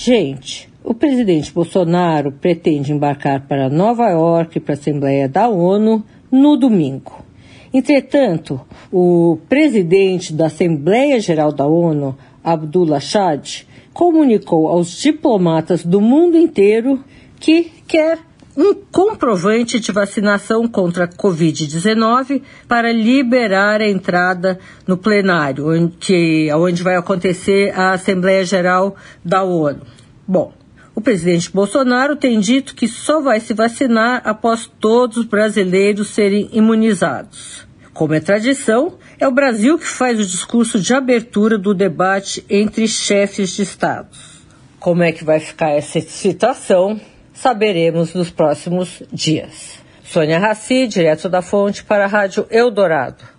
Gente, o presidente Bolsonaro pretende embarcar para Nova York para a Assembleia da ONU no domingo. Entretanto, o presidente da Assembleia Geral da ONU, Abdullah Chad, comunicou aos diplomatas do mundo inteiro que quer um comprovante de vacinação contra a Covid-19 para liberar a entrada no plenário, onde, onde vai acontecer a Assembleia Geral da ONU. Bom, o presidente Bolsonaro tem dito que só vai se vacinar após todos os brasileiros serem imunizados. Como é tradição, é o Brasil que faz o discurso de abertura do debate entre chefes de Estado. Como é que vai ficar essa situação? Saberemos nos próximos dias. Sônia Raci, direto da Fonte, para a Rádio Eldorado.